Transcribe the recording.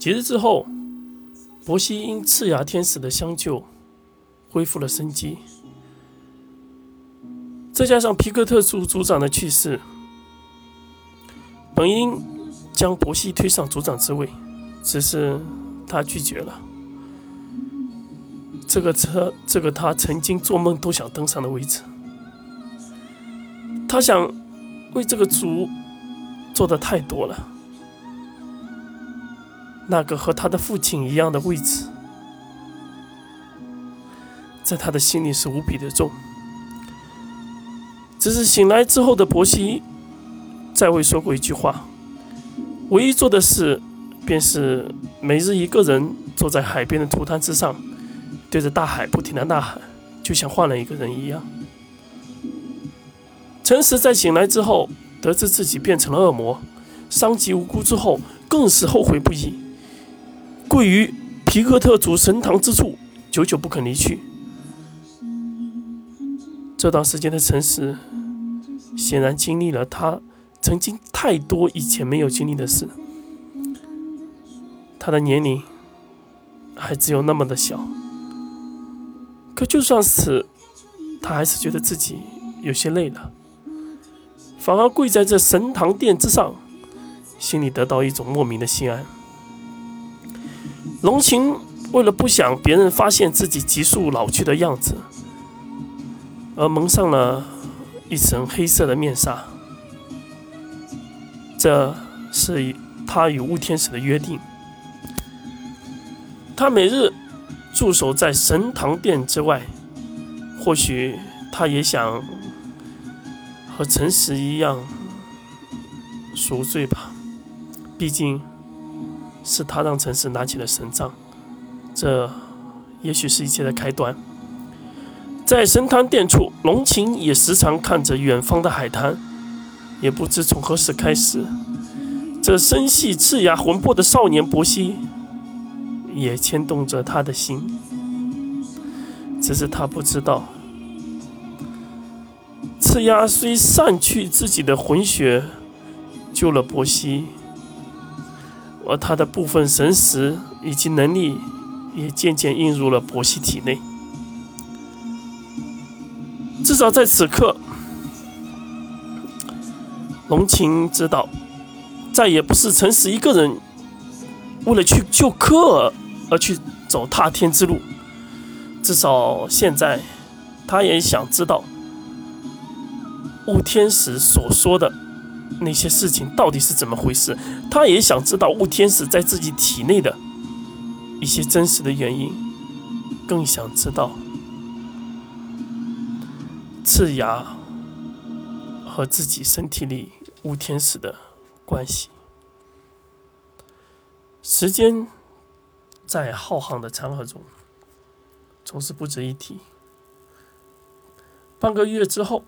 几日之后，伯西因赤牙天使的相救，恢复了生机。再加上皮克特组组长的去世，本应将伯西推上组长之位，只是他拒绝了。这个车，这个他曾经做梦都想登上的位置，他想为这个族做的太多了。那个和他的父亲一样的位置，在他的心里是无比的重。只是醒来之后的伯西，再未说过一句话。唯一做的事，便是每日一个人坐在海边的土滩之上，对着大海不停的呐喊，就像换了一个人一样。诚实在醒来之后，得知自己变成了恶魔，伤及无辜之后，更是后悔不已。跪于皮克特主神堂之处，久久不肯离去。这段时间的诚实，显然经历了他曾经太多以前没有经历的事。他的年龄还只有那么的小，可就算是他，还是觉得自己有些累了，反而跪在这神堂殿之上，心里得到一种莫名的心安。龙琴为了不想别人发现自己急速老去的样子。而蒙上了一层黑色的面纱，这是他与雾天使的约定。他每日驻守在神堂殿之外，或许他也想和诚实一样赎罪吧。毕竟是他让城市拿起了神杖，这也许是一切的开端。在神坛殿处，龙琴也时常看着远方的海滩，也不知从何时开始，这身系赤牙魂魄的少年伯西，也牵动着他的心。只是他不知道，赤牙虽散去自己的魂血，救了伯西，而他的部分神识以及能力，也渐渐映入了伯西体内。至少在此刻，龙琴知道，再也不是陈实一个人为了去救科尔而去走踏天之路。至少现在，他也想知道雾天使所说的那些事情到底是怎么回事。他也想知道雾天使在自己体内的一些真实的原因，更想知道。赤牙和自己身体里乌天使的关系。时间在浩瀚的长河中总是不值一提。半个月之后，